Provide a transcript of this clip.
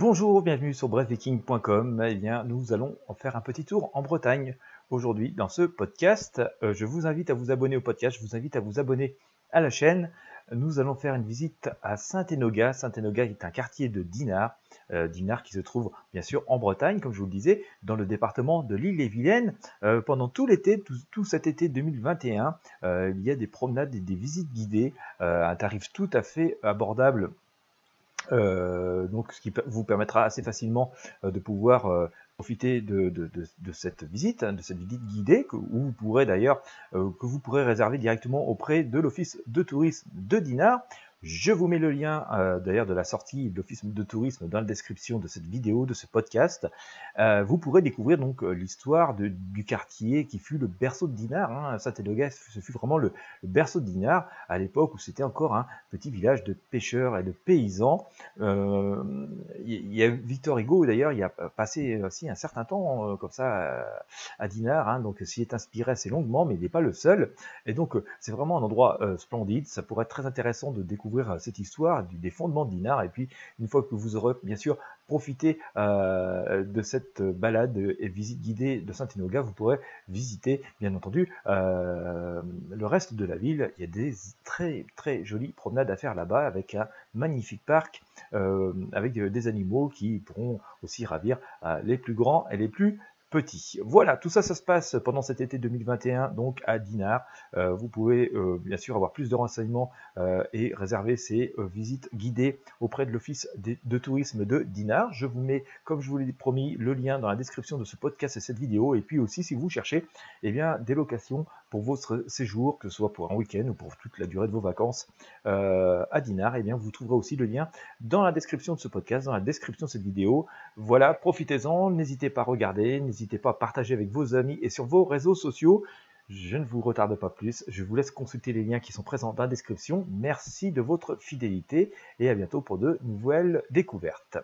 Bonjour, bienvenue sur brefviking.com. Eh bien, nous allons en faire un petit tour en Bretagne aujourd'hui dans ce podcast. Euh, je vous invite à vous abonner au podcast, je vous invite à vous abonner à la chaîne. Nous allons faire une visite à Saint-Enoga. Saint-Enoga est un quartier de Dinard, euh, Dinard qui se trouve bien sûr en Bretagne, comme je vous le disais, dans le département de l'île-et-Vilaine. Euh, pendant tout l'été, tout, cet été 2021, il y a des promenades et des visites guidées à un tarif tout à fait abordable donc, ce qui vous permettra assez facilement euh, de pouvoir euh, profiter de, cette visite, hein, de cette visite guidée, où vous pourrez d'ailleurs, que vous pourrez réserver directement auprès de l'office de tourisme de Dinard. Je vous mets le lien euh, d'ailleurs de la sortie de l'Office de tourisme dans la description de cette vidéo, de ce podcast. Euh, vous pourrez découvrir donc euh, l'histoire du quartier qui fut le berceau de Dinard. Hein. Saint-Éloga, ce fut vraiment le, berceau de Dinard à l'époque où c'était encore un petit village de pêcheurs et de paysans. Il y a Victor Hugo d'ailleurs, il a passé aussi un certain temps comme ça à, Dinard, hein. donc s'y est inspiré assez longuement, mais il n'est pas le seul. Et donc c'est vraiment un endroit splendide. Ça pourrait être très intéressant de découvrir euh, cette histoire des fondements de Dinard. Et puis, une fois que vous aurez bien sûr profité euh, de cette balade et visite guidée de Saint-Enoga, vous pourrez visiter, bien entendu, euh, le reste de la ville. Il y a des très très jolies promenades à faire là-bas avec un magnifique parc avec des animaux qui pourront aussi ravir les plus grands et les plus petit. Voilà, tout ça, ça se passe pendant cet été 2021, donc à Dinard. Euh, vous pouvez euh, bien sûr avoir plus de renseignements euh, et réserver ces visites guidées auprès de l'Office de, tourisme de Dinard. Je vous mets, comme je vous l'ai promis, le lien dans la description de ce podcast et cette vidéo. Et puis aussi, si vous cherchez eh bien, des locations pour votre séjour, que ce soit pour un week-end ou pour toute la durée de vos vacances à Dinard, eh bien, vous trouverez aussi le lien dans la description de ce podcast, dans la description de cette vidéo. Voilà, profitez-en, n'hésitez pas à regarder, n'hésitez pas à partager avec vos amis et sur vos réseaux sociaux. Je ne vous retarde pas plus, je vous laisse consulter les liens qui sont présents dans la description. Merci de votre fidélité et à bientôt pour de nouvelles découvertes.